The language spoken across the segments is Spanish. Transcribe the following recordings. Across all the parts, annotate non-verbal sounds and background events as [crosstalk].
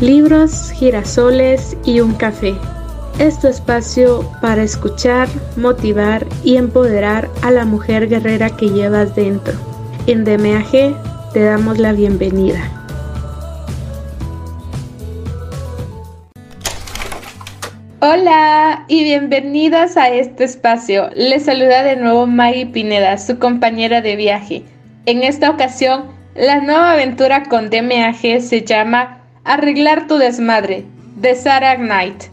libros, girasoles y un café. Es tu espacio para escuchar, motivar y empoderar a la mujer guerrera que llevas dentro. En DMAG te damos la bienvenida. Hola y bienvenidas a este espacio. Les saluda de nuevo Maggie Pineda, su compañera de viaje. En esta ocasión, la nueva aventura con DMAG se llama Arreglar tu desmadre, de Sarah Knight.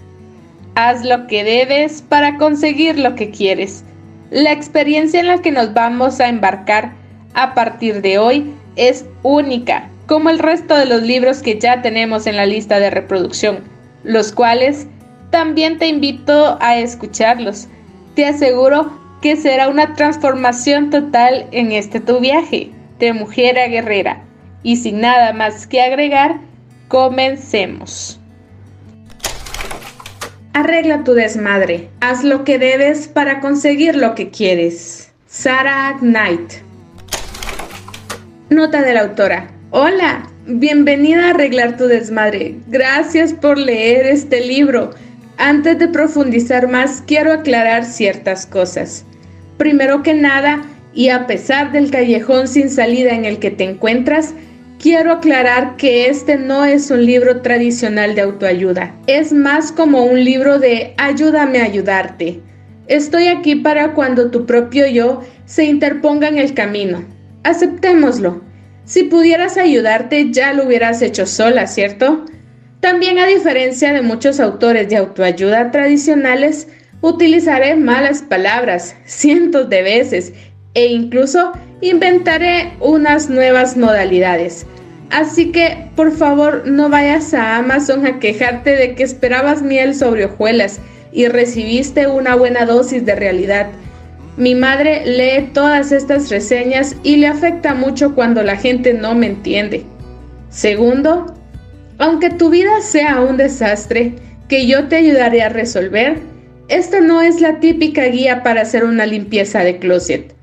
Haz lo que debes para conseguir lo que quieres. La experiencia en la que nos vamos a embarcar a partir de hoy es única, como el resto de los libros que ya tenemos en la lista de reproducción, los cuales también te invito a escucharlos. Te aseguro que será una transformación total en este tu viaje de mujer a guerrera. Y sin nada más que agregar, Comencemos. Arregla tu desmadre. Haz lo que debes para conseguir lo que quieres. Sarah Knight. Nota de la autora. Hola, bienvenida a Arreglar tu desmadre. Gracias por leer este libro. Antes de profundizar más, quiero aclarar ciertas cosas. Primero que nada, y a pesar del callejón sin salida en el que te encuentras, Quiero aclarar que este no es un libro tradicional de autoayuda, es más como un libro de ayúdame a ayudarte. Estoy aquí para cuando tu propio yo se interponga en el camino. Aceptémoslo. Si pudieras ayudarte ya lo hubieras hecho sola, ¿cierto? También a diferencia de muchos autores de autoayuda tradicionales, utilizaré malas palabras cientos de veces e incluso inventaré unas nuevas modalidades. Así que, por favor, no vayas a Amazon a quejarte de que esperabas miel sobre hojuelas y recibiste una buena dosis de realidad. Mi madre lee todas estas reseñas y le afecta mucho cuando la gente no me entiende. Segundo, aunque tu vida sea un desastre que yo te ayudaré a resolver, esta no es la típica guía para hacer una limpieza de closet.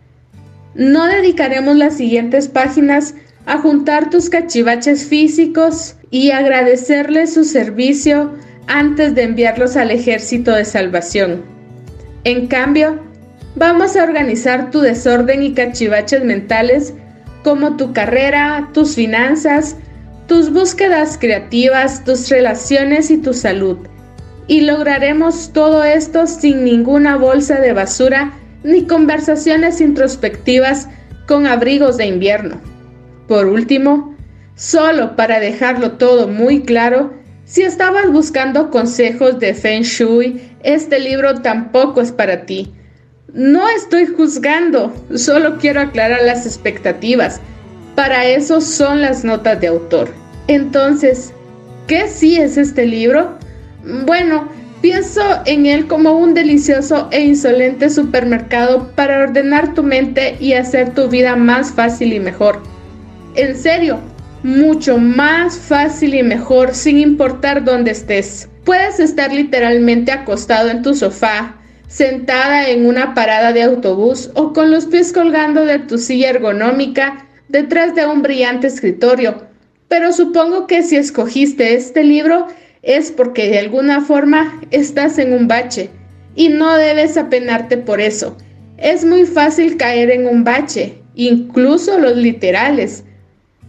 No dedicaremos las siguientes páginas a juntar tus cachivaches físicos y agradecerles su servicio antes de enviarlos al ejército de salvación. En cambio, vamos a organizar tu desorden y cachivaches mentales como tu carrera, tus finanzas, tus búsquedas creativas, tus relaciones y tu salud. Y lograremos todo esto sin ninguna bolsa de basura ni conversaciones introspectivas con abrigos de invierno. Por último, solo para dejarlo todo muy claro, si estabas buscando consejos de Feng Shui, este libro tampoco es para ti. No estoy juzgando, solo quiero aclarar las expectativas. Para eso son las notas de autor. Entonces, ¿qué sí es este libro? Bueno, Pienso en él como un delicioso e insolente supermercado para ordenar tu mente y hacer tu vida más fácil y mejor. En serio, mucho más fácil y mejor sin importar dónde estés. Puedes estar literalmente acostado en tu sofá, sentada en una parada de autobús o con los pies colgando de tu silla ergonómica detrás de un brillante escritorio. Pero supongo que si escogiste este libro es porque de alguna forma estás en un bache y no debes apenarte por eso. Es muy fácil caer en un bache, incluso los literales.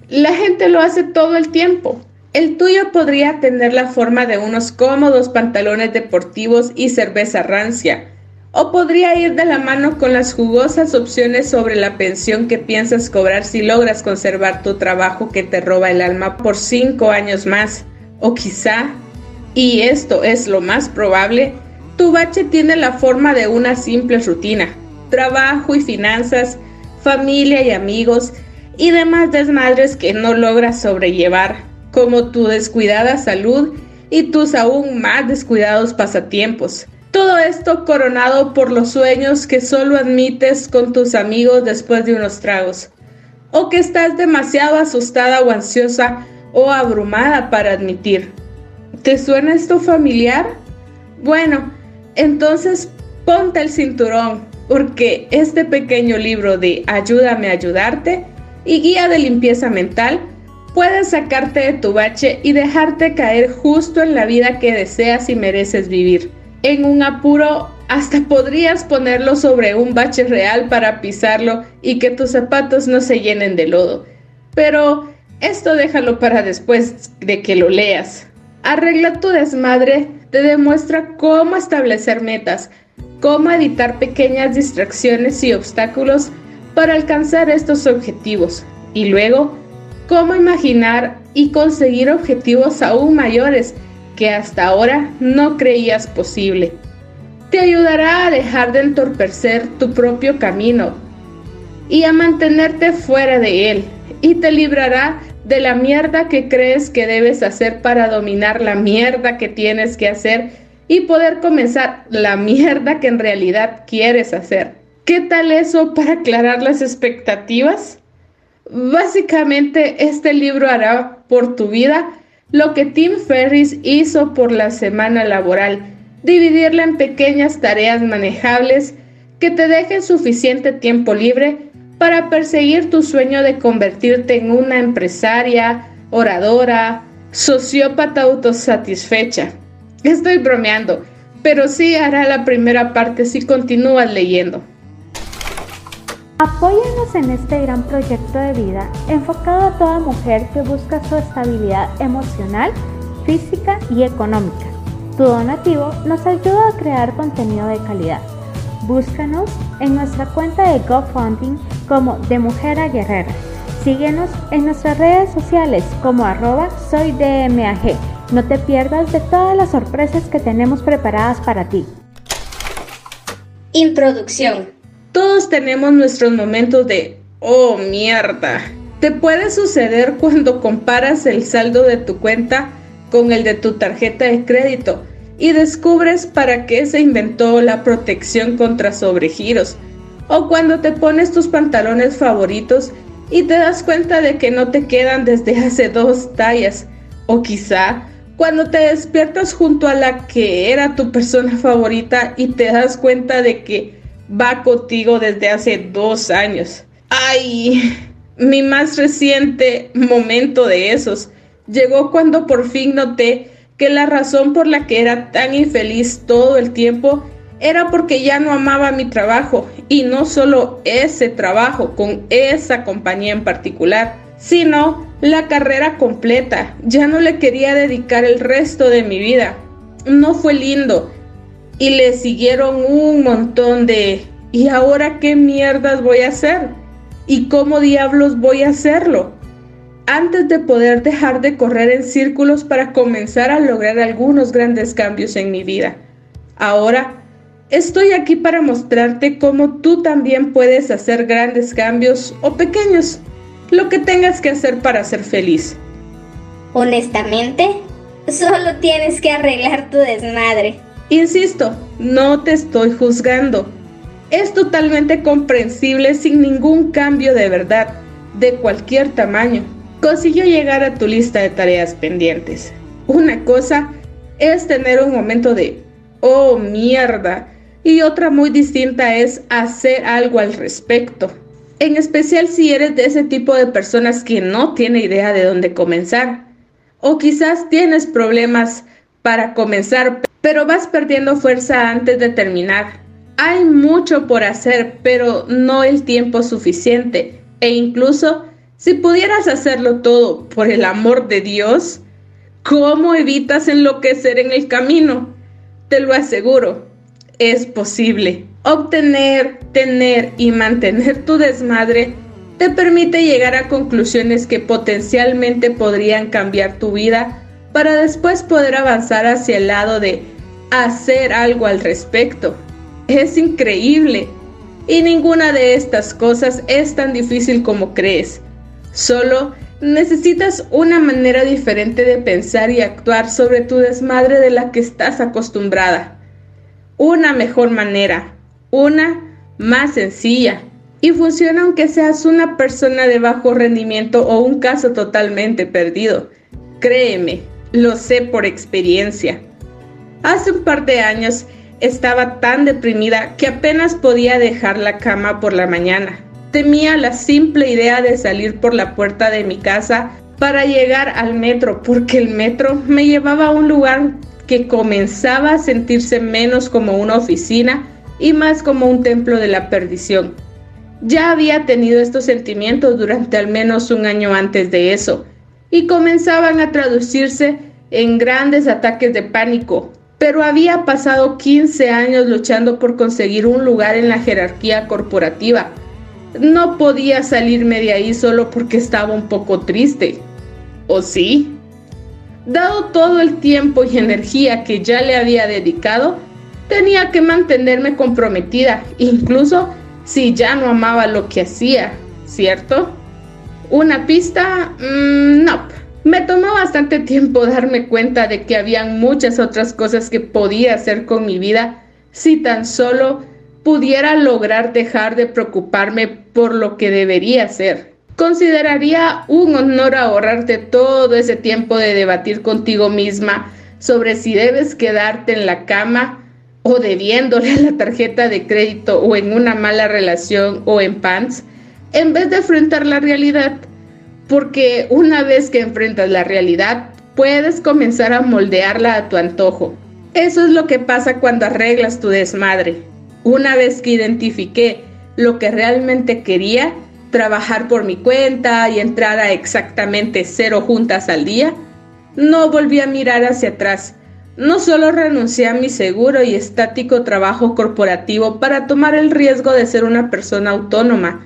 La gente lo hace todo el tiempo. El tuyo podría tener la forma de unos cómodos pantalones deportivos y cerveza rancia, o podría ir de la mano con las jugosas opciones sobre la pensión que piensas cobrar si logras conservar tu trabajo que te roba el alma por cinco años más, o quizá y esto es lo más probable, tu bache tiene la forma de una simple rutina, trabajo y finanzas, familia y amigos y demás desmadres que no logras sobrellevar, como tu descuidada salud y tus aún más descuidados pasatiempos. Todo esto coronado por los sueños que solo admites con tus amigos después de unos tragos, o que estás demasiado asustada o ansiosa o abrumada para admitir. ¿Te suena esto familiar? Bueno, entonces ponte el cinturón, porque este pequeño libro de Ayúdame a ayudarte y guía de limpieza mental puedes sacarte de tu bache y dejarte caer justo en la vida que deseas y mereces vivir. En un apuro, hasta podrías ponerlo sobre un bache real para pisarlo y que tus zapatos no se llenen de lodo. Pero esto déjalo para después de que lo leas. Arregla tu desmadre te demuestra cómo establecer metas, cómo evitar pequeñas distracciones y obstáculos para alcanzar estos objetivos y luego cómo imaginar y conseguir objetivos aún mayores que hasta ahora no creías posible. Te ayudará a dejar de entorpecer tu propio camino y a mantenerte fuera de él y te librará de la mierda que crees que debes hacer para dominar la mierda que tienes que hacer y poder comenzar la mierda que en realidad quieres hacer. ¿Qué tal eso para aclarar las expectativas? Básicamente este libro hará por tu vida lo que Tim Ferris hizo por la semana laboral, dividirla en pequeñas tareas manejables que te dejen suficiente tiempo libre para perseguir tu sueño de convertirte en una empresaria, oradora, sociópata autosatisfecha. Estoy bromeando, pero sí hará la primera parte si continúas leyendo. Apóyanos en este gran proyecto de vida enfocado a toda mujer que busca su estabilidad emocional, física y económica. Tu donativo nos ayuda a crear contenido de calidad. Búscanos en nuestra cuenta de GoFundMe como De Mujer a Guerrera. Síguenos en nuestras redes sociales como arroba soydmag. No te pierdas de todas las sorpresas que tenemos preparadas para ti. Introducción. Todos tenemos nuestros momentos de oh mierda. Te puede suceder [laughs] cuando comparas el saldo de tu cuenta con el de tu tarjeta de crédito y descubres para qué se inventó la protección contra sobregiros o cuando te pones tus pantalones favoritos y te das cuenta de que no te quedan desde hace dos tallas. O quizá cuando te despiertas junto a la que era tu persona favorita y te das cuenta de que va contigo desde hace dos años. Ay, mi más reciente momento de esos llegó cuando por fin noté que la razón por la que era tan infeliz todo el tiempo era porque ya no amaba mi trabajo y no solo ese trabajo con esa compañía en particular, sino la carrera completa. Ya no le quería dedicar el resto de mi vida. No fue lindo y le siguieron un montón de ¿y ahora qué mierdas voy a hacer? ¿Y cómo diablos voy a hacerlo? Antes de poder dejar de correr en círculos para comenzar a lograr algunos grandes cambios en mi vida. Ahora Estoy aquí para mostrarte cómo tú también puedes hacer grandes cambios o pequeños, lo que tengas que hacer para ser feliz. Honestamente, solo tienes que arreglar tu desmadre. Insisto, no te estoy juzgando. Es totalmente comprensible sin ningún cambio de verdad, de cualquier tamaño. Consiguió llegar a tu lista de tareas pendientes. Una cosa es tener un momento de, oh mierda, y otra muy distinta es hacer algo al respecto. En especial si eres de ese tipo de personas que no tiene idea de dónde comenzar. O quizás tienes problemas para comenzar, pero vas perdiendo fuerza antes de terminar. Hay mucho por hacer, pero no el tiempo suficiente. E incluso si pudieras hacerlo todo por el amor de Dios, ¿cómo evitas enloquecer en el camino? Te lo aseguro, es posible. Obtener, tener y mantener tu desmadre te permite llegar a conclusiones que potencialmente podrían cambiar tu vida para después poder avanzar hacia el lado de hacer algo al respecto. Es increíble. Y ninguna de estas cosas es tan difícil como crees. Solo necesitas una manera diferente de pensar y actuar sobre tu desmadre de la que estás acostumbrada una mejor manera, una más sencilla y funciona aunque seas una persona de bajo rendimiento o un caso totalmente perdido. Créeme, lo sé por experiencia. Hace un par de años estaba tan deprimida que apenas podía dejar la cama por la mañana. Temía la simple idea de salir por la puerta de mi casa para llegar al metro, porque el metro me llevaba a un lugar que comenzaba a sentirse menos como una oficina y más como un templo de la perdición. Ya había tenido estos sentimientos durante al menos un año antes de eso, y comenzaban a traducirse en grandes ataques de pánico, pero había pasado 15 años luchando por conseguir un lugar en la jerarquía corporativa. No podía salirme de ahí solo porque estaba un poco triste. ¿O sí? Dado todo el tiempo y energía que ya le había dedicado, tenía que mantenerme comprometida, incluso si ya no amaba lo que hacía, ¿cierto? Una pista, mm, no. Me tomó bastante tiempo darme cuenta de que habían muchas otras cosas que podía hacer con mi vida si tan solo pudiera lograr dejar de preocuparme por lo que debería hacer. Consideraría un honor ahorrarte todo ese tiempo de debatir contigo misma sobre si debes quedarte en la cama o debiéndole la tarjeta de crédito o en una mala relación o en pants, en vez de enfrentar la realidad. Porque una vez que enfrentas la realidad, puedes comenzar a moldearla a tu antojo. Eso es lo que pasa cuando arreglas tu desmadre. Una vez que identifiqué lo que realmente quería, trabajar por mi cuenta y entrar a exactamente cero juntas al día, no volví a mirar hacia atrás no solo renuncié a mi seguro y estático trabajo corporativo para tomar el riesgo de ser una persona autónoma,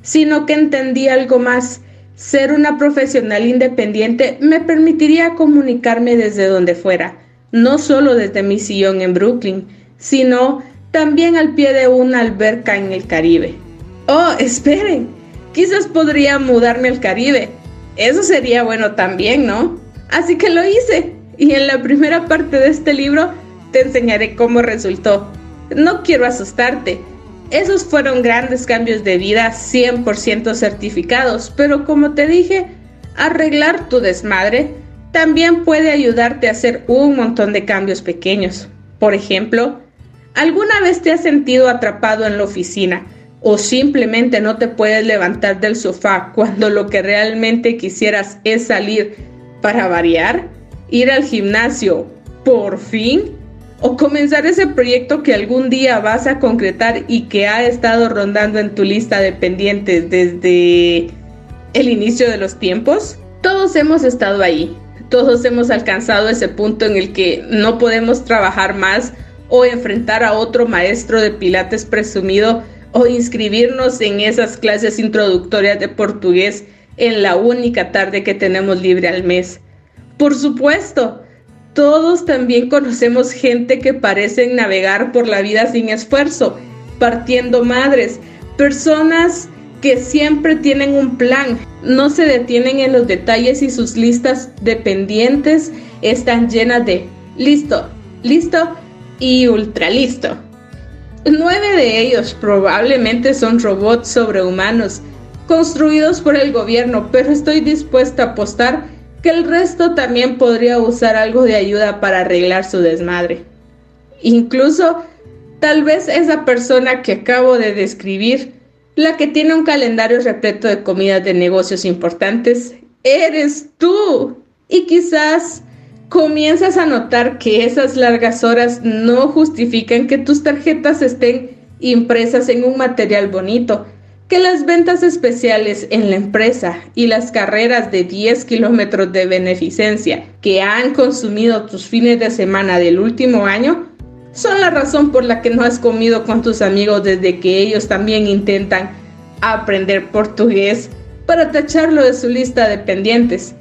sino que entendí algo más. Ser una profesional independiente me permitiría comunicarme desde donde fuera, no solo desde mi sillón en Brooklyn, sino también al pie de una alberca en el Caribe. Oh, esperen, quizás podría mudarme al Caribe. Eso sería bueno también, ¿no? Así que lo hice y en la primera parte de este libro te enseñaré cómo resultó. No quiero asustarte. Esos fueron grandes cambios de vida 100% certificados, pero como te dije, arreglar tu desmadre también puede ayudarte a hacer un montón de cambios pequeños. Por ejemplo, ¿alguna vez te has sentido atrapado en la oficina o simplemente no te puedes levantar del sofá cuando lo que realmente quisieras es salir para variar? ir al gimnasio, por fin, o comenzar ese proyecto que algún día vas a concretar y que ha estado rondando en tu lista de pendientes desde el inicio de los tiempos. Todos hemos estado ahí, todos hemos alcanzado ese punto en el que no podemos trabajar más o enfrentar a otro maestro de pilates presumido o inscribirnos en esas clases introductorias de portugués en la única tarde que tenemos libre al mes. Por supuesto, todos también conocemos gente que parece navegar por la vida sin esfuerzo, partiendo madres, personas que siempre tienen un plan, no se detienen en los detalles y sus listas de pendientes están llenas de listo, listo y ultra listo. Nueve de ellos probablemente son robots sobrehumanos, construidos por el gobierno, pero estoy dispuesta a apostar que el resto también podría usar algo de ayuda para arreglar su desmadre. Incluso, tal vez esa persona que acabo de describir, la que tiene un calendario repleto de comidas de negocios importantes, eres tú. Y quizás comienzas a notar que esas largas horas no justifican que tus tarjetas estén impresas en un material bonito, que las ventas especiales en la empresa y las carreras de 10 kilómetros de beneficencia que han consumido tus fines de semana del último año son la razón por la que no has comido con tus amigos desde que ellos también intentan aprender portugués para tacharlo de su lista de pendientes.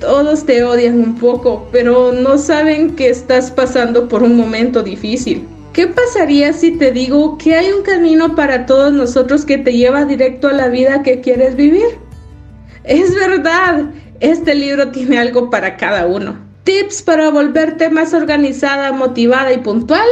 Todos te odian un poco, pero no saben que estás pasando por un momento difícil. ¿Qué pasaría si te digo que hay un camino para todos nosotros que te lleva directo a la vida que quieres vivir? Es verdad, este libro tiene algo para cada uno. ¿Tips para volverte más organizada, motivada y puntual?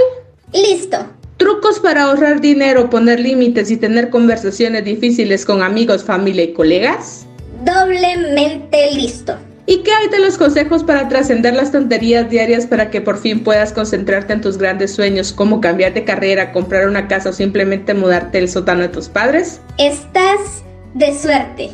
Listo. ¿Trucos para ahorrar dinero, poner límites y tener conversaciones difíciles con amigos, familia y colegas? Doblemente listo. ¿Y qué hay de los consejos para trascender las tonterías diarias para que por fin puedas concentrarte en tus grandes sueños, como cambiar de carrera, comprar una casa o simplemente mudarte el sótano de tus padres? Estás de suerte.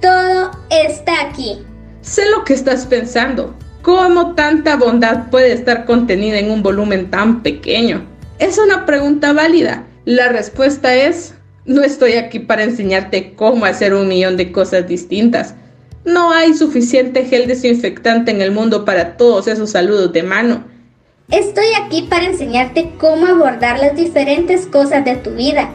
Todo está aquí. sé lo que estás pensando. ¿Cómo tanta bondad puede estar contenida en un volumen tan pequeño? Es una pregunta válida. La respuesta es, no estoy aquí para enseñarte cómo hacer un millón de cosas distintas. No hay suficiente gel desinfectante en el mundo para todos esos saludos de mano. Estoy aquí para enseñarte cómo abordar las diferentes cosas de tu vida,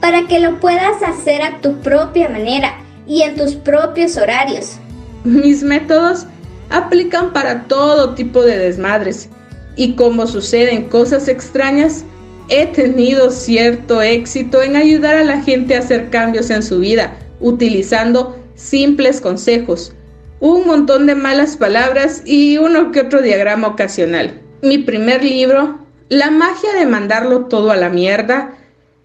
para que lo puedas hacer a tu propia manera y en tus propios horarios. Mis métodos aplican para todo tipo de desmadres y como suceden cosas extrañas, he tenido cierto éxito en ayudar a la gente a hacer cambios en su vida utilizando simples consejos, un montón de malas palabras y uno que otro diagrama ocasional. Mi primer libro, La magia de mandarlo todo a la mierda,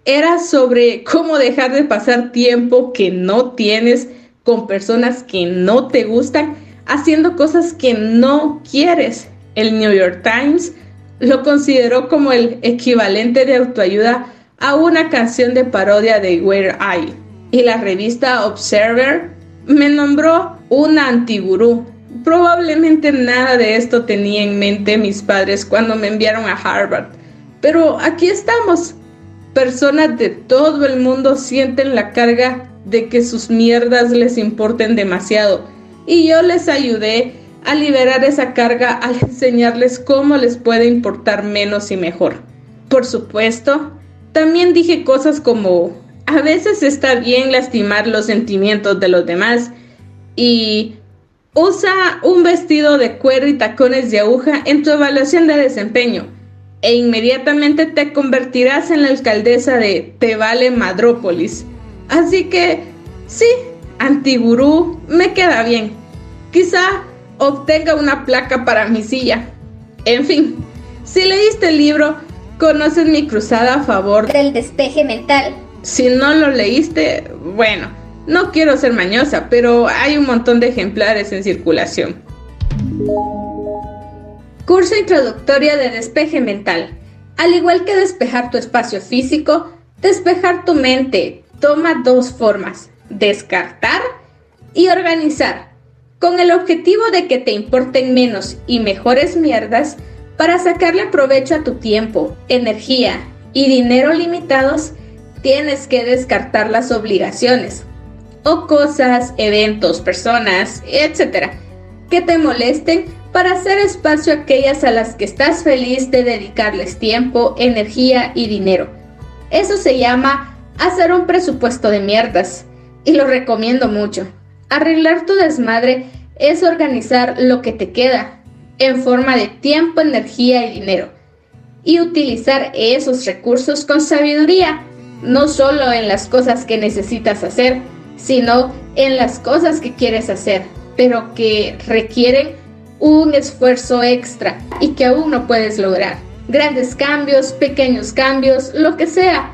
era sobre cómo dejar de pasar tiempo que no tienes con personas que no te gustan haciendo cosas que no quieres. El New York Times lo consideró como el equivalente de autoayuda a una canción de parodia de Where I. Y la revista Observer me nombró una antigurú. Probablemente nada de esto tenía en mente mis padres cuando me enviaron a Harvard. Pero aquí estamos. Personas de todo el mundo sienten la carga de que sus mierdas les importen demasiado y yo les ayudé a liberar esa carga al enseñarles cómo les puede importar menos y mejor. Por supuesto, también dije cosas como, a veces está bien lastimar los sentimientos de los demás y usa un vestido de cuero y tacones de aguja en tu evaluación de desempeño e inmediatamente te convertirás en la alcaldesa de Te Vale Madrópolis. Así que, sí, antigurú me queda bien. Quizá obtenga una placa para mi silla. En fin, si leíste el libro, conoces mi cruzada a favor del despeje mental. Si no lo leíste, bueno, no quiero ser mañosa, pero hay un montón de ejemplares en circulación. Curso introductorio de despeje mental. Al igual que despejar tu espacio físico, despejar tu mente toma dos formas, descartar y organizar con el objetivo de que te importen menos y mejores mierdas para sacarle provecho a tu tiempo, energía y dinero limitados, tienes que descartar las obligaciones o cosas, eventos, personas, etc. que te molesten para hacer espacio a aquellas a las que estás feliz de dedicarles tiempo, energía y dinero. Eso se llama hacer un presupuesto de mierdas y lo recomiendo mucho. Arreglar tu desmadre es organizar lo que te queda en forma de tiempo, energía y dinero y utilizar esos recursos con sabiduría, no solo en las cosas que necesitas hacer, sino en las cosas que quieres hacer, pero que requieren un esfuerzo extra y que aún no puedes lograr. Grandes cambios, pequeños cambios, lo que sea,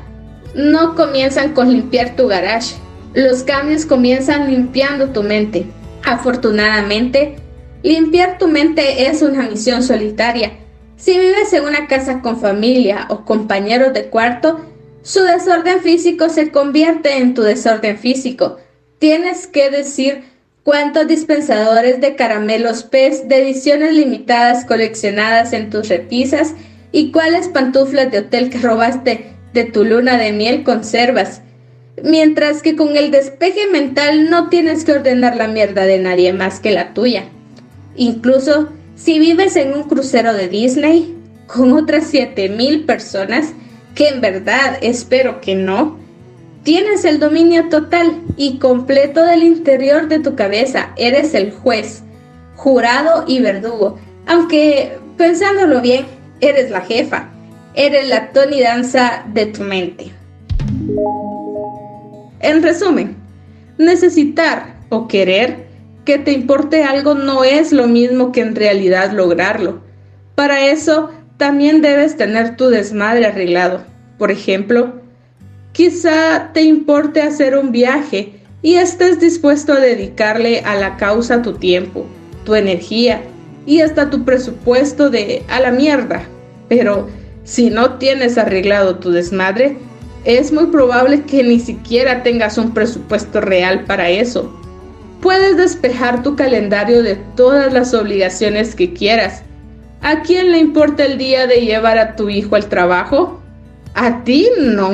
no comienzan con limpiar tu garage, los cambios comienzan limpiando tu mente. Afortunadamente, limpiar tu mente es una misión solitaria. Si vives en una casa con familia o compañeros de cuarto, su desorden físico se convierte en tu desorden físico. Tienes que decir cuántos dispensadores de caramelos PES de ediciones limitadas coleccionadas en tus repisas y cuáles pantuflas de hotel que robaste de tu luna de miel conservas mientras que con el despeje mental no tienes que ordenar la mierda de nadie más que la tuya. Incluso si vives en un crucero de Disney con otras 7000 personas, que en verdad espero que no, tienes el dominio total y completo del interior de tu cabeza, eres el juez, jurado y verdugo, aunque pensándolo bien, eres la jefa, eres la Danza de tu mente. En resumen, necesitar o querer que te importe algo no es lo mismo que en realidad lograrlo. Para eso también debes tener tu desmadre arreglado. Por ejemplo, quizá te importe hacer un viaje y estés dispuesto a dedicarle a la causa tu tiempo, tu energía y hasta tu presupuesto de a la mierda. Pero si no tienes arreglado tu desmadre, es muy probable que ni siquiera tengas un presupuesto real para eso. puedes despejar tu calendario de todas las obligaciones que quieras. ¿A quién le importa el día de llevar a tu hijo al trabajo? A ti no.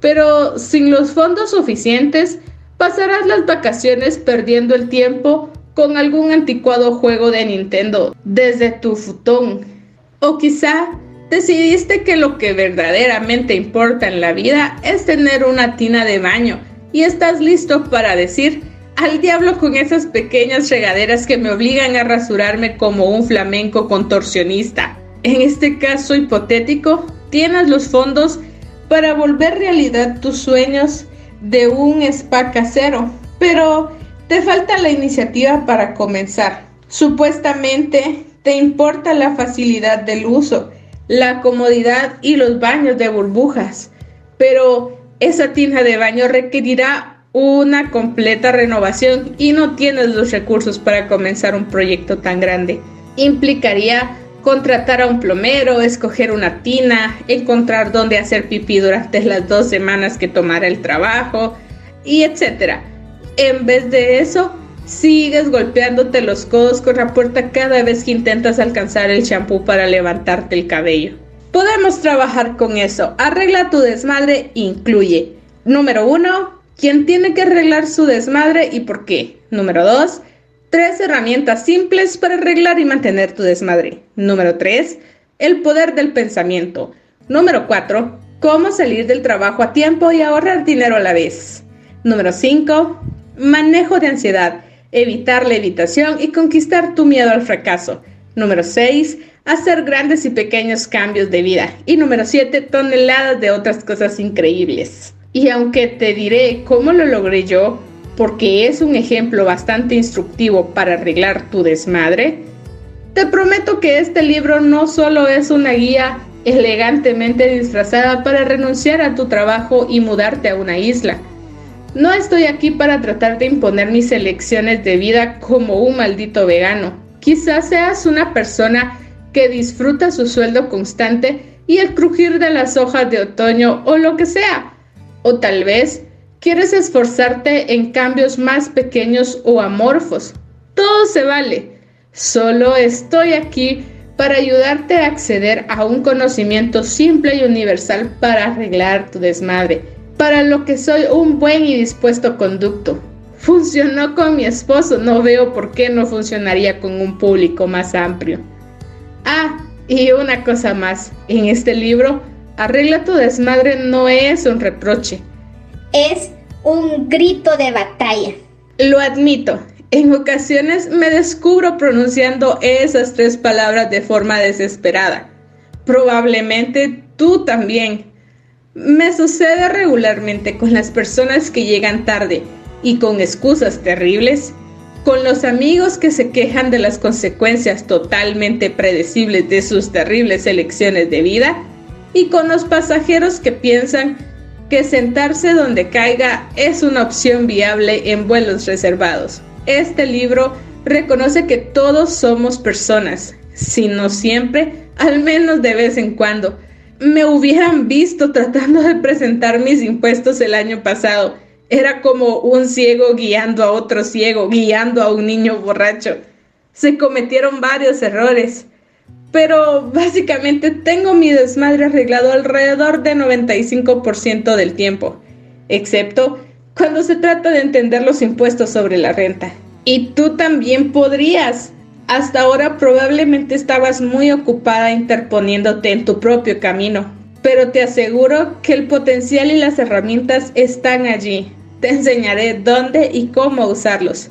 Pero sin los fondos suficientes, pasarás las vacaciones perdiendo el tiempo con algún anticuado juego de Nintendo desde tu futón. O quizá decidiste que lo que verdaderamente importa en la vida es tener una tina de baño y estás listo para decir al diablo con esas pequeñas regaderas que me obligan a rasurarme como un flamenco contorsionista. En este caso hipotético, tienes los fondos para volver realidad tus sueños de un spa casero, pero te falta la iniciativa para comenzar. Supuestamente te importa la facilidad del uso, la comodidad y los baños de burbujas, pero esa tina de baño requerirá una completa renovación y no tienes los recursos para comenzar un proyecto tan grande. Implicaría contratar a un plomero, escoger una tina, encontrar dónde hacer pipí durante las dos semanas que tomara el trabajo, y etcétera. En vez de eso, sigues golpeándote los codos con la puerta cada vez que intentas alcanzar el champú para levantarte el cabello. Podemos trabajar con eso. Arregla tu desmadre incluye. Número uno, ¿quién tiene que arreglar su desmadre y por qué? Número dos, Tres herramientas simples para arreglar y mantener tu desmadre. Número 3. El poder del pensamiento. Número 4. Cómo salir del trabajo a tiempo y ahorrar dinero a la vez. Número 5. Manejo de ansiedad. Evitar la evitación y conquistar tu miedo al fracaso. Número 6. Hacer grandes y pequeños cambios de vida. Y número 7. Toneladas de otras cosas increíbles. Y aunque te diré cómo lo logré yo, porque es un ejemplo bastante instructivo para arreglar tu desmadre, te prometo que este libro no solo es una guía elegantemente disfrazada para renunciar a tu trabajo y mudarte a una isla. No estoy aquí para tratar de imponer mis elecciones de vida como un maldito vegano. Quizás seas una persona que disfruta su sueldo constante y el crujir de las hojas de otoño o lo que sea. O tal vez quieres esforzarte en cambios más pequeños o amorfos. Todo se vale. Solo estoy aquí para ayudarte a acceder a un conocimiento simple y universal para arreglar tu desmadre, para lo que soy un buen y dispuesto conducto. Funcionó con mi esposo, no veo por qué no funcionaría con un público más amplio. Ah, y una cosa más, en este libro, arregla tu desmadre no es un reproche, es un grito de batalla. Lo admito, en ocasiones me descubro pronunciando esas tres palabras de forma desesperada. Probablemente tú también. Me sucede regularmente con las personas que llegan tarde y con excusas terribles, con los amigos que se quejan de las consecuencias totalmente predecibles de sus terribles elecciones de vida y con los pasajeros que piensan que sentarse donde caiga es una opción viable en vuelos reservados. Este libro reconoce que todos somos personas, si no siempre, al menos de vez en cuando. Me hubieran visto tratando de presentar mis impuestos el año pasado. Era como un ciego guiando a otro ciego, guiando a un niño borracho. Se cometieron varios errores pero básicamente tengo mi desmadre arreglado alrededor de 95% del tiempo, excepto cuando se trata de entender los impuestos sobre la renta. Y tú también podrías. Hasta ahora probablemente estabas muy ocupada interponiéndote en tu propio camino, pero te aseguro que el potencial y las herramientas están allí. Te enseñaré dónde y cómo usarlos.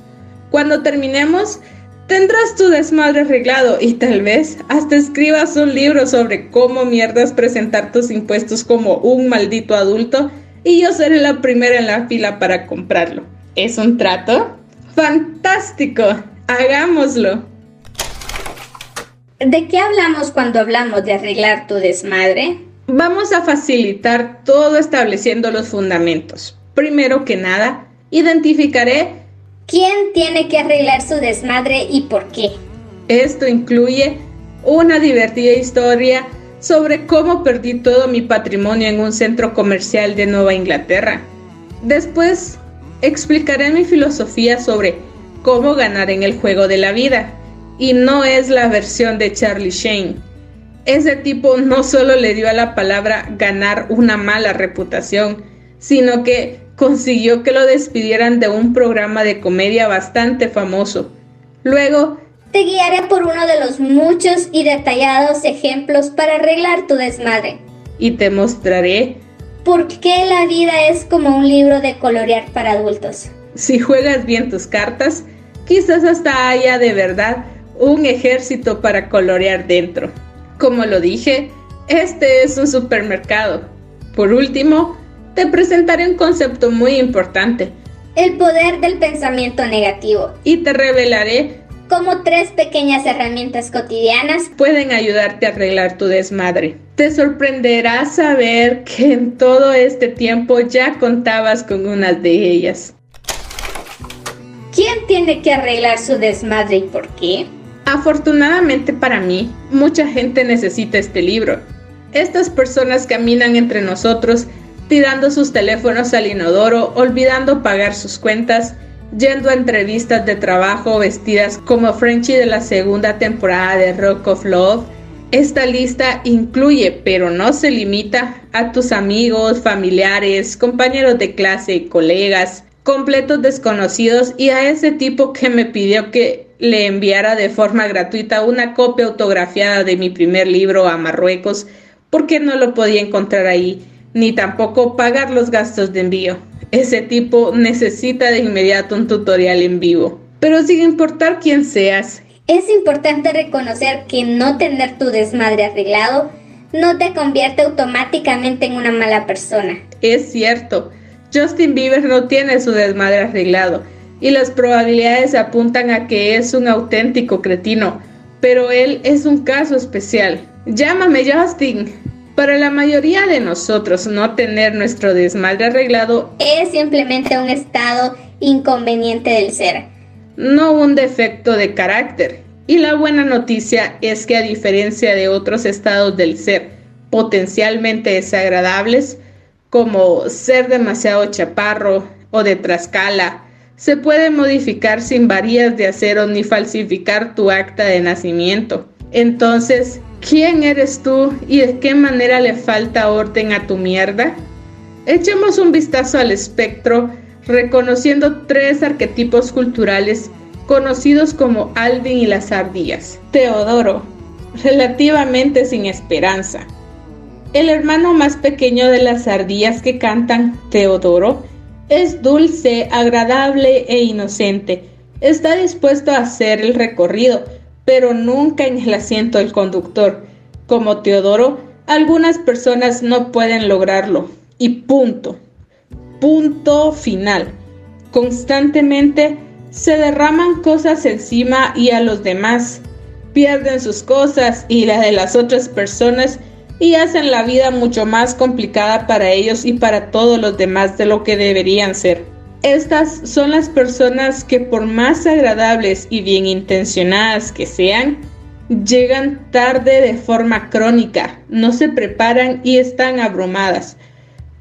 Cuando terminemos, Tendrás tu desmadre arreglado y tal vez hasta escribas un libro sobre cómo mierdas presentar tus impuestos como un maldito adulto y yo seré la primera en la fila para comprarlo. ¿Es un trato? ¡Fantástico! Hagámoslo. ¿De qué hablamos cuando hablamos de arreglar tu desmadre? Vamos a facilitar todo estableciendo los fundamentos. Primero que nada, identificaré ¿Quién tiene que arreglar su desmadre y por qué? Esto incluye una divertida historia sobre cómo perdí todo mi patrimonio en un centro comercial de Nueva Inglaterra. Después explicaré mi filosofía sobre cómo ganar en el juego de la vida, y no es la versión de Charlie Shane. Ese tipo no solo le dio a la palabra ganar una mala reputación, sino que consiguió que lo despidieran de un programa de comedia bastante famoso. Luego, te guiaré por uno de los muchos y detallados ejemplos para arreglar tu desmadre. Y te mostraré por qué la vida es como un libro de colorear para adultos. Si juegas bien tus cartas, quizás hasta haya de verdad un ejército para colorear dentro. Como lo dije, este es un supermercado. Por último, te presentaré un concepto muy importante. El poder del pensamiento negativo. Y te revelaré cómo tres pequeñas herramientas cotidianas pueden ayudarte a arreglar tu desmadre. Te sorprenderá saber que en todo este tiempo ya contabas con unas de ellas. ¿Quién tiene que arreglar su desmadre y por qué? Afortunadamente para mí, mucha gente necesita este libro. Estas personas caminan entre nosotros tirando sus teléfonos al inodoro, olvidando pagar sus cuentas, yendo a entrevistas de trabajo vestidas como Frenchy de la segunda temporada de Rock of Love. Esta lista incluye, pero no se limita, a tus amigos, familiares, compañeros de clase, colegas, completos desconocidos y a ese tipo que me pidió que le enviara de forma gratuita una copia autografiada de mi primer libro a Marruecos porque no lo podía encontrar ahí ni tampoco pagar los gastos de envío. Ese tipo necesita de inmediato un tutorial en vivo. Pero sin importar quién seas. Es importante reconocer que no tener tu desmadre arreglado no te convierte automáticamente en una mala persona. Es cierto, Justin Bieber no tiene su desmadre arreglado y las probabilidades apuntan a que es un auténtico cretino, pero él es un caso especial. Llámame Justin. Para la mayoría de nosotros, no tener nuestro desmadre arreglado es simplemente un estado inconveniente del ser, no un defecto de carácter. Y la buena noticia es que a diferencia de otros estados del ser potencialmente desagradables, como ser demasiado chaparro o de trascala, se puede modificar sin varillas de acero ni falsificar tu acta de nacimiento. Entonces, ¿Quién eres tú y de qué manera le falta orden a tu mierda? Echemos un vistazo al espectro reconociendo tres arquetipos culturales conocidos como Alvin y las ardillas. Teodoro, relativamente sin esperanza. El hermano más pequeño de las ardillas que cantan, Teodoro, es dulce, agradable e inocente. Está dispuesto a hacer el recorrido, pero nunca en el asiento del conductor. Como Teodoro, algunas personas no pueden lograrlo. Y punto. Punto final. Constantemente se derraman cosas encima y a los demás. Pierden sus cosas y las de las otras personas y hacen la vida mucho más complicada para ellos y para todos los demás de lo que deberían ser. Estas son las personas que por más agradables y bien intencionadas que sean, llegan tarde de forma crónica, no se preparan y están abrumadas.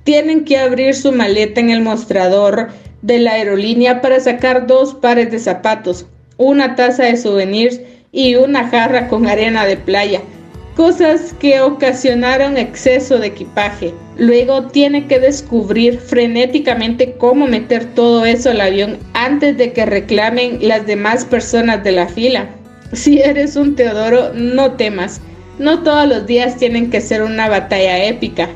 Tienen que abrir su maleta en el mostrador de la aerolínea para sacar dos pares de zapatos, una taza de souvenirs y una jarra con arena de playa cosas que ocasionaron exceso de equipaje. Luego tiene que descubrir frenéticamente cómo meter todo eso al avión antes de que reclamen las demás personas de la fila. Si eres un Teodoro, no temas. No todos los días tienen que ser una batalla épica.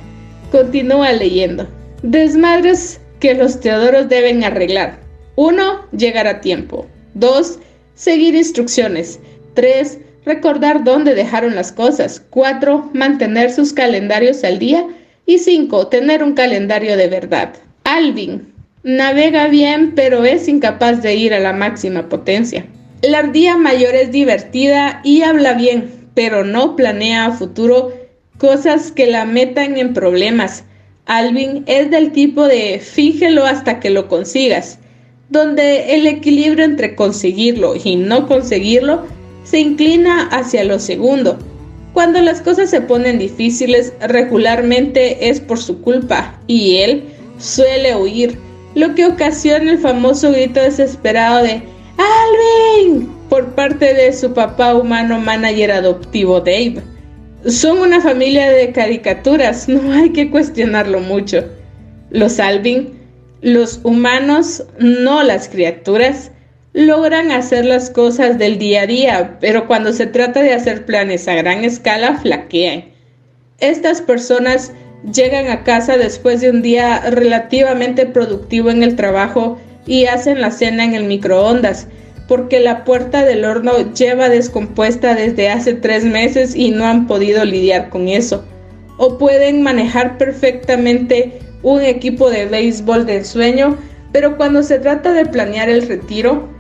Continúa leyendo. Desmadres que los Teodoros deben arreglar. 1. Llegar a tiempo. 2. Seguir instrucciones. 3 recordar dónde dejaron las cosas. 4. Mantener sus calendarios al día. Y 5. Tener un calendario de verdad. Alvin. Navega bien, pero es incapaz de ir a la máxima potencia. La ardilla mayor es divertida y habla bien, pero no planea a futuro cosas que la metan en problemas. Alvin es del tipo de fíjelo hasta que lo consigas, donde el equilibrio entre conseguirlo y no conseguirlo se inclina hacia lo segundo. Cuando las cosas se ponen difíciles, regularmente es por su culpa y él suele huir, lo que ocasiona el famoso grito desesperado de ¡Alvin! por parte de su papá humano manager adoptivo Dave. Son una familia de caricaturas, no hay que cuestionarlo mucho. Los Alvin, los humanos, no las criaturas, logran hacer las cosas del día a día, pero cuando se trata de hacer planes a gran escala, flaquean. Estas personas llegan a casa después de un día relativamente productivo en el trabajo y hacen la cena en el microondas, porque la puerta del horno lleva descompuesta desde hace tres meses y no han podido lidiar con eso. O pueden manejar perfectamente un equipo de béisbol de sueño, pero cuando se trata de planear el retiro,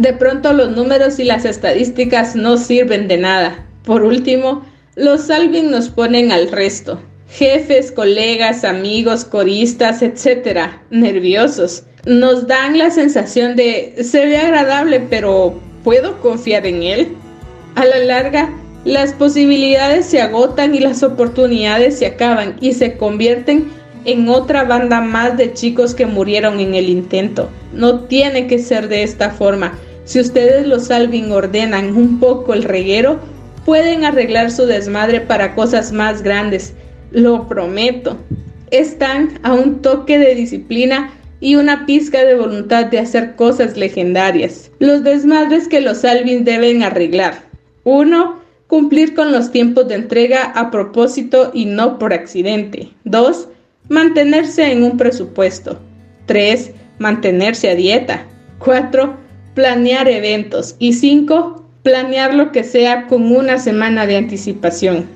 de pronto los números y las estadísticas no sirven de nada. Por último, los Alvin nos ponen al resto. Jefes, colegas, amigos, coristas, etcétera, nerviosos. Nos dan la sensación de se ve agradable, pero ¿puedo confiar en él? A la larga, las posibilidades se agotan y las oportunidades se acaban y se convierten en otra banda más de chicos que murieron en el intento. No tiene que ser de esta forma. Si ustedes los Alvin ordenan un poco el reguero, pueden arreglar su desmadre para cosas más grandes. Lo prometo. Están a un toque de disciplina y una pizca de voluntad de hacer cosas legendarias. Los desmadres que los Alvin deben arreglar. 1. Cumplir con los tiempos de entrega a propósito y no por accidente. 2. Mantenerse en un presupuesto. 3. Mantenerse a dieta. 4 planear eventos y cinco, planear lo que sea con una semana de anticipación.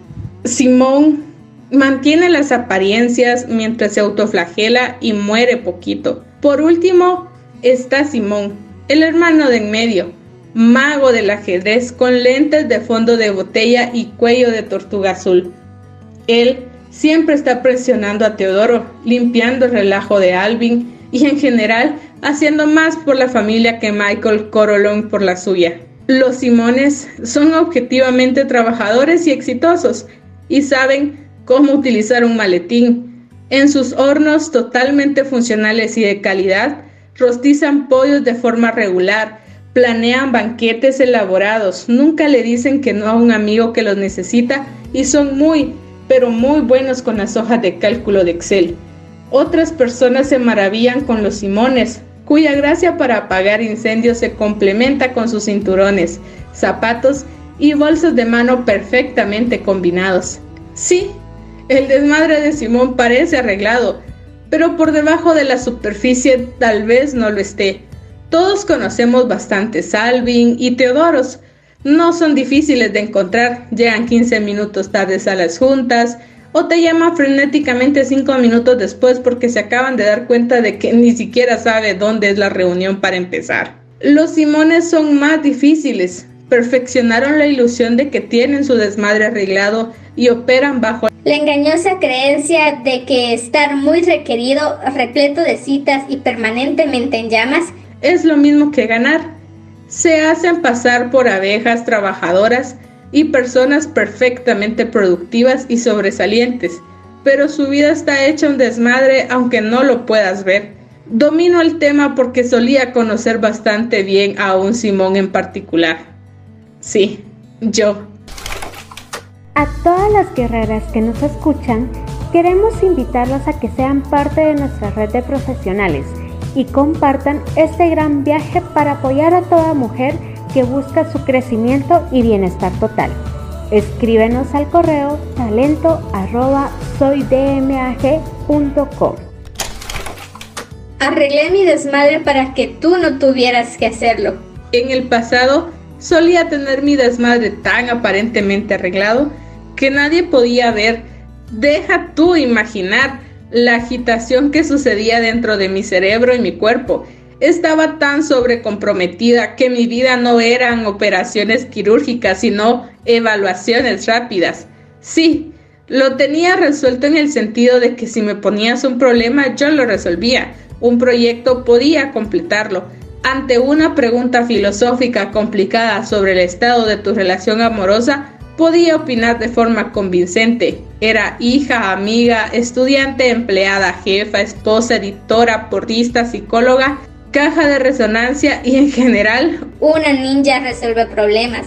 Simón mantiene las apariencias mientras se autoflagela y muere poquito. Por último está Simón, el hermano de en medio, mago del ajedrez con lentes de fondo de botella y cuello de tortuga azul. Él siempre está presionando a Teodoro, limpiando el relajo de Alvin y en general haciendo más por la familia que Michael Corolón por la suya. Los Simones son objetivamente trabajadores y exitosos y saben cómo utilizar un maletín. En sus hornos totalmente funcionales y de calidad, rostizan pollos de forma regular, planean banquetes elaborados, nunca le dicen que no a un amigo que los necesita y son muy, pero muy buenos con las hojas de cálculo de Excel. Otras personas se maravillan con los Simones, cuya gracia para apagar incendios se complementa con sus cinturones, zapatos y bolsos de mano perfectamente combinados. Sí, el desmadre de Simón parece arreglado, pero por debajo de la superficie tal vez no lo esté. Todos conocemos bastante Salvin y Teodoros. No son difíciles de encontrar, llegan 15 minutos tardes a las juntas, o te llama frenéticamente cinco minutos después porque se acaban de dar cuenta de que ni siquiera sabe dónde es la reunión para empezar. Los Simones son más difíciles, perfeccionaron la ilusión de que tienen su desmadre arreglado y operan bajo la engañosa creencia de que estar muy requerido, repleto de citas y permanentemente en llamas es lo mismo que ganar. Se hacen pasar por abejas trabajadoras y personas perfectamente productivas y sobresalientes, pero su vida está hecha un desmadre aunque no lo puedas ver. Domino el tema porque solía conocer bastante bien a un Simón en particular. Sí, yo. A todas las guerreras que nos escuchan, queremos invitarlos a que sean parte de nuestra red de profesionales y compartan este gran viaje para apoyar a toda mujer que busca su crecimiento y bienestar total. Escríbenos al correo talento arroba Arreglé mi desmadre para que tú no tuvieras que hacerlo. En el pasado solía tener mi desmadre tan aparentemente arreglado que nadie podía ver. Deja tú imaginar la agitación que sucedía dentro de mi cerebro y mi cuerpo estaba tan sobrecomprometida que mi vida no eran operaciones quirúrgicas, sino evaluaciones rápidas. Sí, lo tenía resuelto en el sentido de que si me ponías un problema yo lo resolvía. Un proyecto podía completarlo. Ante una pregunta filosófica complicada sobre el estado de tu relación amorosa, Podía opinar de forma convincente. Era hija, amiga, estudiante, empleada, jefa, esposa, editora, porrista, psicóloga, caja de resonancia y en general... Una ninja resuelve problemas.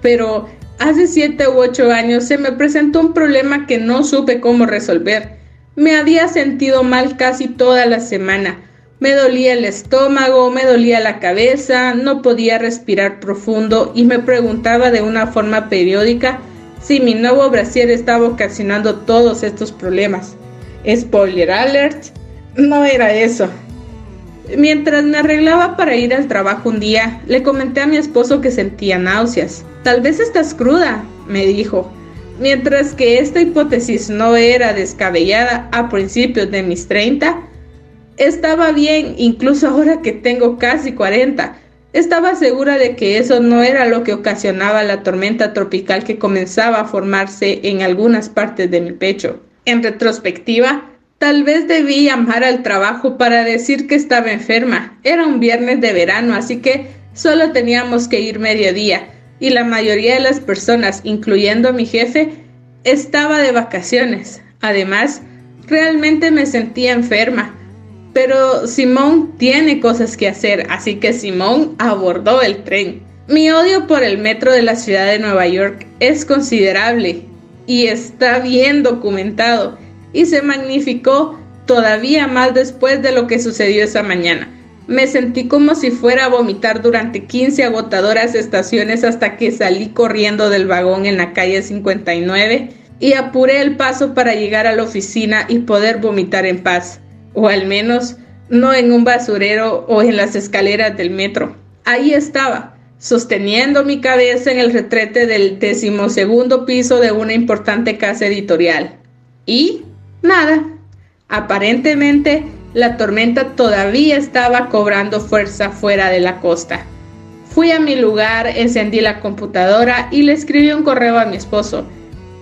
Pero hace siete u ocho años se me presentó un problema que no supe cómo resolver. Me había sentido mal casi toda la semana. Me dolía el estómago, me dolía la cabeza, no podía respirar profundo y me preguntaba de una forma periódica si mi nuevo brasier estaba ocasionando todos estos problemas. Spoiler alert, no era eso. Mientras me arreglaba para ir al trabajo un día, le comenté a mi esposo que sentía náuseas. Tal vez estás cruda, me dijo. Mientras que esta hipótesis no era descabellada a principios de mis 30, estaba bien, incluso ahora que tengo casi 40. Estaba segura de que eso no era lo que ocasionaba la tormenta tropical que comenzaba a formarse en algunas partes de mi pecho. En retrospectiva, tal vez debí llamar al trabajo para decir que estaba enferma. Era un viernes de verano, así que solo teníamos que ir mediodía y la mayoría de las personas, incluyendo mi jefe, estaba de vacaciones. Además, realmente me sentía enferma. Pero Simón tiene cosas que hacer, así que Simón abordó el tren. Mi odio por el metro de la ciudad de Nueva York es considerable y está bien documentado y se magnificó todavía más después de lo que sucedió esa mañana. Me sentí como si fuera a vomitar durante 15 agotadoras estaciones hasta que salí corriendo del vagón en la calle 59 y apuré el paso para llegar a la oficina y poder vomitar en paz, o al menos no en un basurero o en las escaleras del metro. Ahí estaba, sosteniendo mi cabeza en el retrete del decimosegundo piso de una importante casa editorial. Y nada, aparentemente la tormenta todavía estaba cobrando fuerza fuera de la costa. Fui a mi lugar, encendí la computadora y le escribí un correo a mi esposo.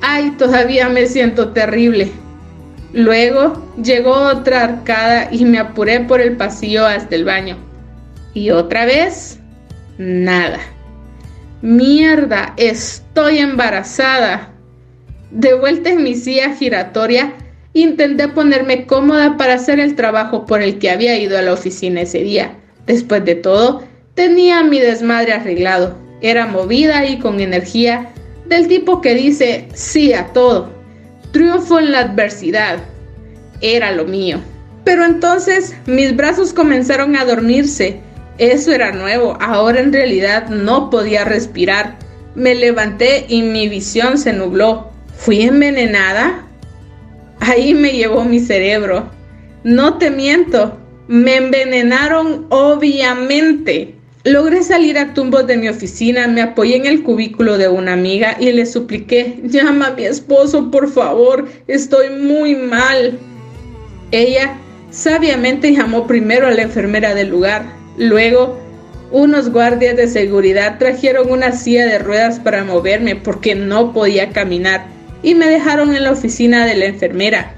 Ay, todavía me siento terrible. Luego llegó otra arcada y me apuré por el pasillo hasta el baño. Y otra vez, nada. Mierda, estoy embarazada. De vuelta en mi silla giratoria, Intenté ponerme cómoda para hacer el trabajo por el que había ido a la oficina ese día. Después de todo, tenía mi desmadre arreglado. Era movida y con energía, del tipo que dice sí a todo. Triunfo en la adversidad. Era lo mío. Pero entonces mis brazos comenzaron a dormirse. Eso era nuevo. Ahora en realidad no podía respirar. Me levanté y mi visión se nubló. ¿Fui envenenada? Ahí me llevó mi cerebro. No te miento, me envenenaron obviamente. Logré salir a tumbos de mi oficina, me apoyé en el cubículo de una amiga y le supliqué, llama a mi esposo, por favor, estoy muy mal. Ella sabiamente llamó primero a la enfermera del lugar. Luego, unos guardias de seguridad trajeron una silla de ruedas para moverme porque no podía caminar y me dejaron en la oficina de la enfermera,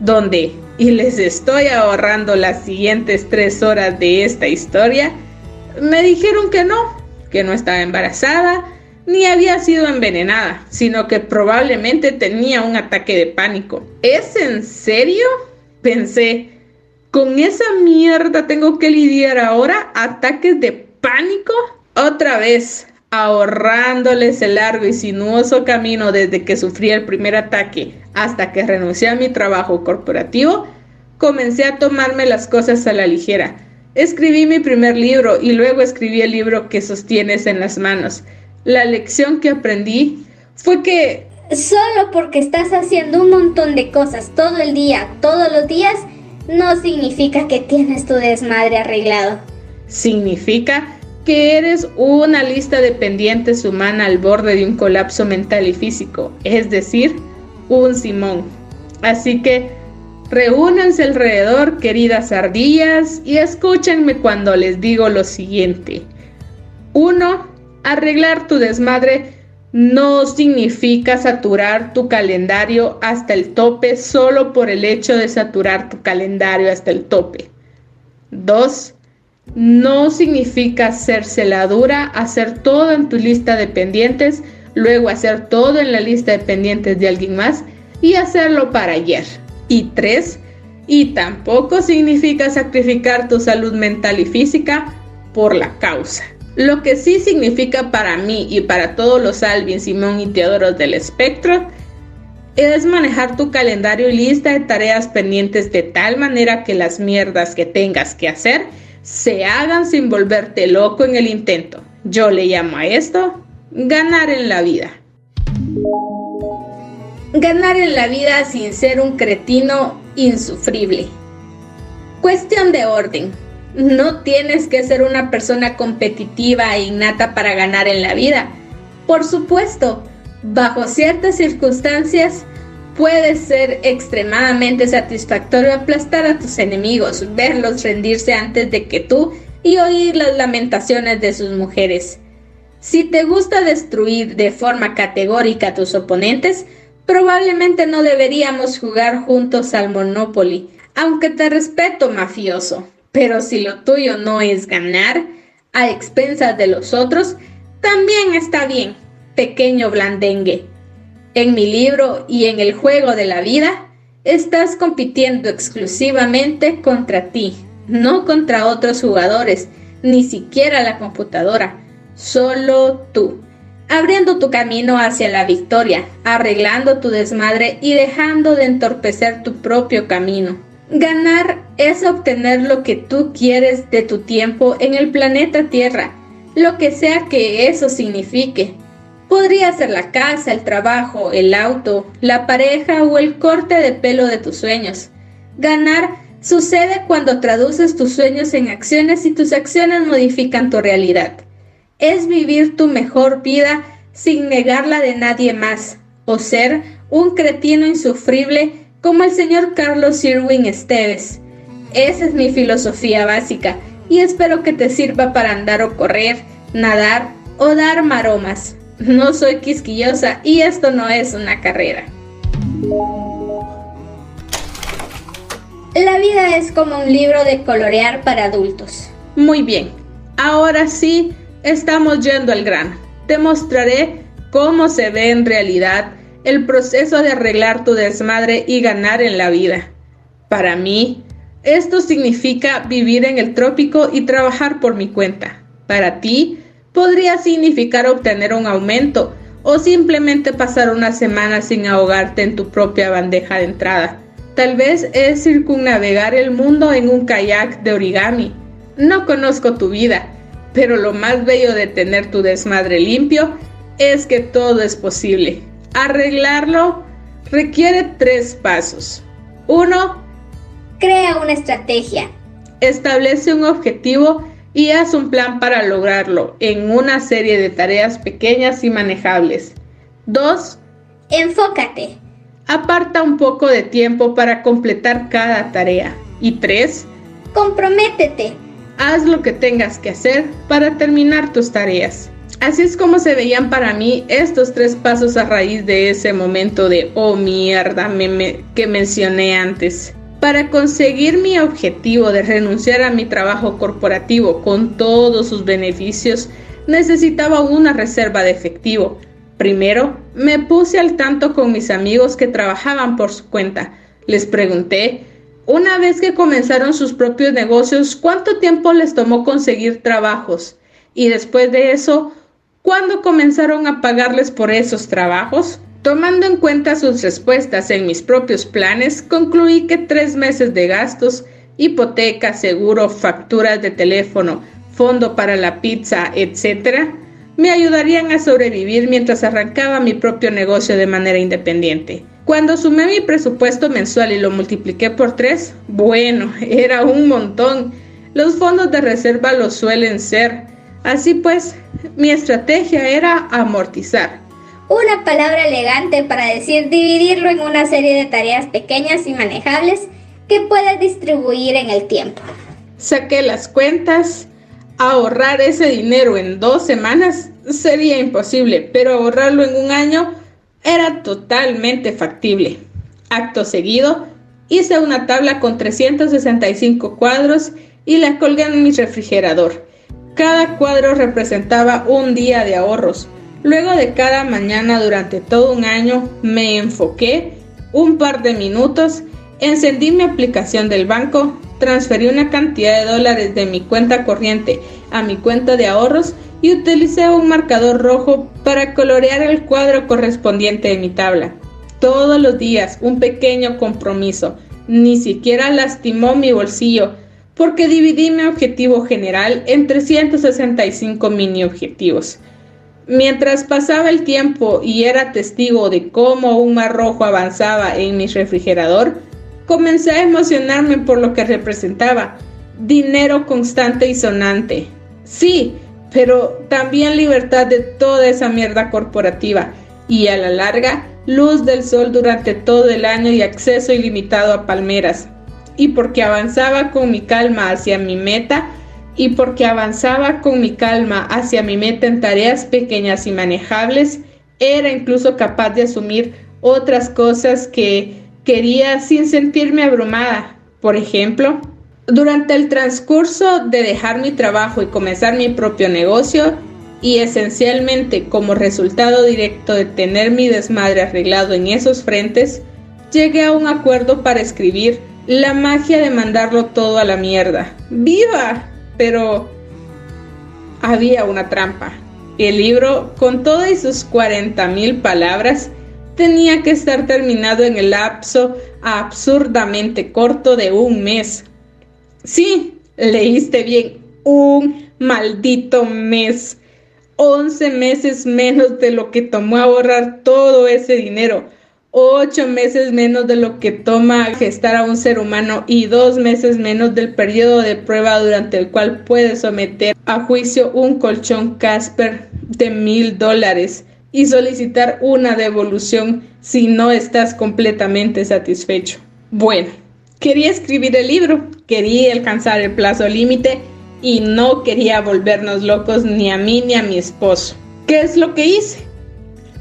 donde, y les estoy ahorrando las siguientes tres horas de esta historia, me dijeron que no, que no estaba embarazada, ni había sido envenenada, sino que probablemente tenía un ataque de pánico. ¿Es en serio? Pensé, ¿con esa mierda tengo que lidiar ahora? ¿Ataques de pánico? Otra vez, ahorrándoles el largo y sinuoso camino desde que sufrí el primer ataque hasta que renuncié a mi trabajo corporativo, comencé a tomarme las cosas a la ligera. Escribí mi primer libro y luego escribí el libro que sostienes en las manos. La lección que aprendí fue que... Solo porque estás haciendo un montón de cosas todo el día, todos los días, no significa que tienes tu desmadre arreglado. Significa que eres una lista de pendientes humana al borde de un colapso mental y físico, es decir, un Simón. Así que reúnanse alrededor, queridas ardillas, y escúchenme cuando les digo lo siguiente. 1. Arreglar tu desmadre no significa saturar tu calendario hasta el tope solo por el hecho de saturar tu calendario hasta el tope. 2 no significa ser celadura, hacer todo en tu lista de pendientes luego hacer todo en la lista de pendientes de alguien más y hacerlo para ayer. Y tres, y tampoco significa sacrificar tu salud mental y física por la causa. Lo que sí significa para mí y para todos los Alvin, Simón y Teodoros del espectro es manejar tu calendario y lista de tareas pendientes de tal manera que las mierdas que tengas que hacer se hagan sin volverte loco en el intento. Yo le llamo a esto ganar en la vida. Ganar en la vida sin ser un cretino insufrible. Cuestión de orden. No tienes que ser una persona competitiva e innata para ganar en la vida. Por supuesto, bajo ciertas circunstancias puede ser extremadamente satisfactorio aplastar a tus enemigos, verlos rendirse antes de que tú y oír las lamentaciones de sus mujeres. Si te gusta destruir de forma categórica a tus oponentes, probablemente no deberíamos jugar juntos al Monopoly, aunque te respeto, mafioso. Pero si lo tuyo no es ganar a expensas de los otros, también está bien, pequeño blandengue. En mi libro y en el juego de la vida, estás compitiendo exclusivamente contra ti, no contra otros jugadores, ni siquiera la computadora, solo tú abriendo tu camino hacia la victoria, arreglando tu desmadre y dejando de entorpecer tu propio camino. Ganar es obtener lo que tú quieres de tu tiempo en el planeta Tierra, lo que sea que eso signifique. Podría ser la casa, el trabajo, el auto, la pareja o el corte de pelo de tus sueños. Ganar sucede cuando traduces tus sueños en acciones y tus acciones modifican tu realidad es vivir tu mejor vida sin negarla de nadie más, o ser un cretino insufrible como el señor Carlos Irwin Esteves. Esa es mi filosofía básica y espero que te sirva para andar o correr, nadar o dar maromas. No soy quisquillosa y esto no es una carrera. La vida es como un libro de colorear para adultos. Muy bien, ahora sí Estamos yendo al grano. Te mostraré cómo se ve en realidad el proceso de arreglar tu desmadre y ganar en la vida. Para mí, esto significa vivir en el trópico y trabajar por mi cuenta. Para ti, podría significar obtener un aumento o simplemente pasar una semana sin ahogarte en tu propia bandeja de entrada. Tal vez es circunnavegar el mundo en un kayak de origami. No conozco tu vida, pero lo más bello de tener tu desmadre limpio es que todo es posible. Arreglarlo requiere tres pasos. Uno, crea una estrategia. Establece un objetivo y haz un plan para lograrlo en una serie de tareas pequeñas y manejables. Dos, enfócate. Aparta un poco de tiempo para completar cada tarea. Y tres, comprométete haz lo que tengas que hacer para terminar tus tareas. Así es como se veían para mí estos tres pasos a raíz de ese momento de oh mierda que mencioné antes. Para conseguir mi objetivo de renunciar a mi trabajo corporativo con todos sus beneficios, necesitaba una reserva de efectivo. Primero, me puse al tanto con mis amigos que trabajaban por su cuenta. Les pregunté una vez que comenzaron sus propios negocios, ¿cuánto tiempo les tomó conseguir trabajos? Y después de eso, ¿cuándo comenzaron a pagarles por esos trabajos? Tomando en cuenta sus respuestas en mis propios planes, concluí que tres meses de gastos, hipoteca, seguro, facturas de teléfono, fondo para la pizza, etc., me ayudarían a sobrevivir mientras arrancaba mi propio negocio de manera independiente. Cuando sumé mi presupuesto mensual y lo multipliqué por tres, bueno, [laughs] era un montón. Los fondos de reserva lo suelen ser. Así pues, mi estrategia era amortizar. Una palabra elegante para decir dividirlo en una serie de tareas pequeñas y manejables que puedes distribuir en el tiempo. Saqué las cuentas. Ahorrar ese dinero en dos semanas sería imposible, pero ahorrarlo en un año era totalmente factible. Acto seguido, hice una tabla con 365 cuadros y la colgué en mi refrigerador. Cada cuadro representaba un día de ahorros. Luego de cada mañana durante todo un año me enfoqué un par de minutos, encendí mi aplicación del banco, transferí una cantidad de dólares de mi cuenta corriente a mi cuenta de ahorros y utilicé un marcador rojo para colorear el cuadro correspondiente de mi tabla. Todos los días un pequeño compromiso, ni siquiera lastimó mi bolsillo porque dividí mi objetivo general en 365 mini objetivos. Mientras pasaba el tiempo y era testigo de cómo un mar rojo avanzaba en mi refrigerador, comencé a emocionarme por lo que representaba. Dinero constante y sonante. Sí, pero también libertad de toda esa mierda corporativa y a la larga luz del sol durante todo el año y acceso ilimitado a palmeras. Y porque avanzaba con mi calma hacia mi meta, y porque avanzaba con mi calma hacia mi meta en tareas pequeñas y manejables, era incluso capaz de asumir otras cosas que quería sin sentirme abrumada. Por ejemplo, durante el transcurso de dejar mi trabajo y comenzar mi propio negocio, y esencialmente como resultado directo de tener mi desmadre arreglado en esos frentes, llegué a un acuerdo para escribir La magia de mandarlo todo a la mierda. ¡Viva! Pero había una trampa. El libro, con todas sus 40.000 palabras, tenía que estar terminado en el lapso absurdamente corto de un mes. Sí, leíste bien, un maldito mes. 11 meses menos de lo que tomó ahorrar todo ese dinero ocho meses menos de lo que toma gestar a un ser humano y dos meses menos del periodo de prueba durante el cual puede someter a juicio un colchón Casper de mil dólares y solicitar una devolución si no estás completamente satisfecho. Bueno, quería escribir el libro, quería alcanzar el plazo límite y no quería volvernos locos ni a mí ni a mi esposo. ¿Qué es lo que hice?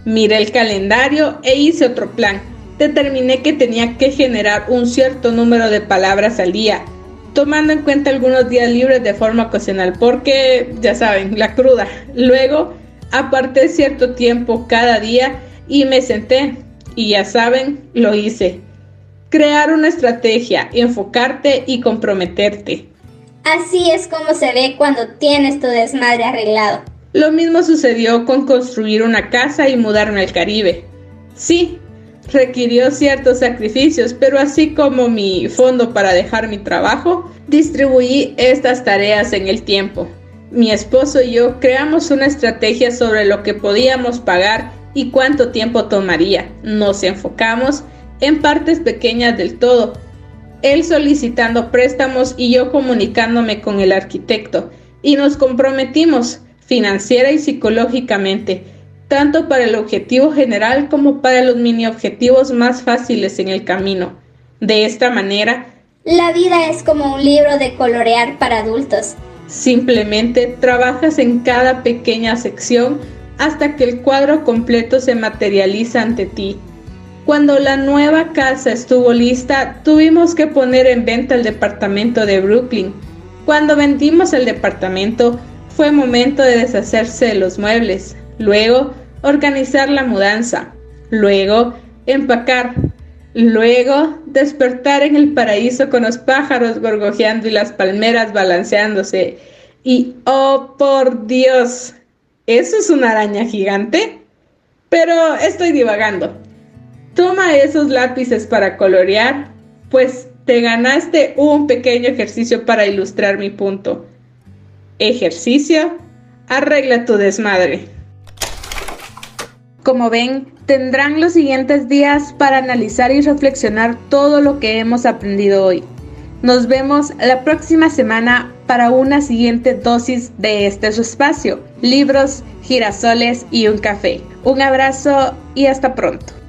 Miré el calendario e hice otro plan. Determiné que tenía que generar un cierto número de palabras al día, tomando en cuenta algunos días libres de forma ocasional, porque, ya saben, la cruda. Luego, aparté cierto tiempo cada día y me senté, y ya saben, lo hice. Crear una estrategia, enfocarte y comprometerte. Así es como se ve cuando tienes tu desmadre arreglado. Lo mismo sucedió con construir una casa y mudarme al Caribe. Sí, requirió ciertos sacrificios, pero así como mi fondo para dejar mi trabajo, distribuí estas tareas en el tiempo. Mi esposo y yo creamos una estrategia sobre lo que podíamos pagar y cuánto tiempo tomaría. Nos enfocamos en partes pequeñas del todo. Él solicitando préstamos y yo comunicándome con el arquitecto. Y nos comprometimos financiera y psicológicamente, tanto para el objetivo general como para los mini objetivos más fáciles en el camino. De esta manera, la vida es como un libro de colorear para adultos. Simplemente trabajas en cada pequeña sección hasta que el cuadro completo se materializa ante ti. Cuando la nueva casa estuvo lista, tuvimos que poner en venta el departamento de Brooklyn. Cuando vendimos el departamento, fue momento de deshacerse de los muebles, luego organizar la mudanza, luego empacar, luego despertar en el paraíso con los pájaros gorgojeando y las palmeras balanceándose. Y oh por Dios, ¿eso es una araña gigante? Pero estoy divagando. Toma esos lápices para colorear, pues te ganaste un pequeño ejercicio para ilustrar mi punto ejercicio, arregla tu desmadre. Como ven, tendrán los siguientes días para analizar y reflexionar todo lo que hemos aprendido hoy. Nos vemos la próxima semana para una siguiente dosis de este espacio, libros, girasoles y un café. Un abrazo y hasta pronto.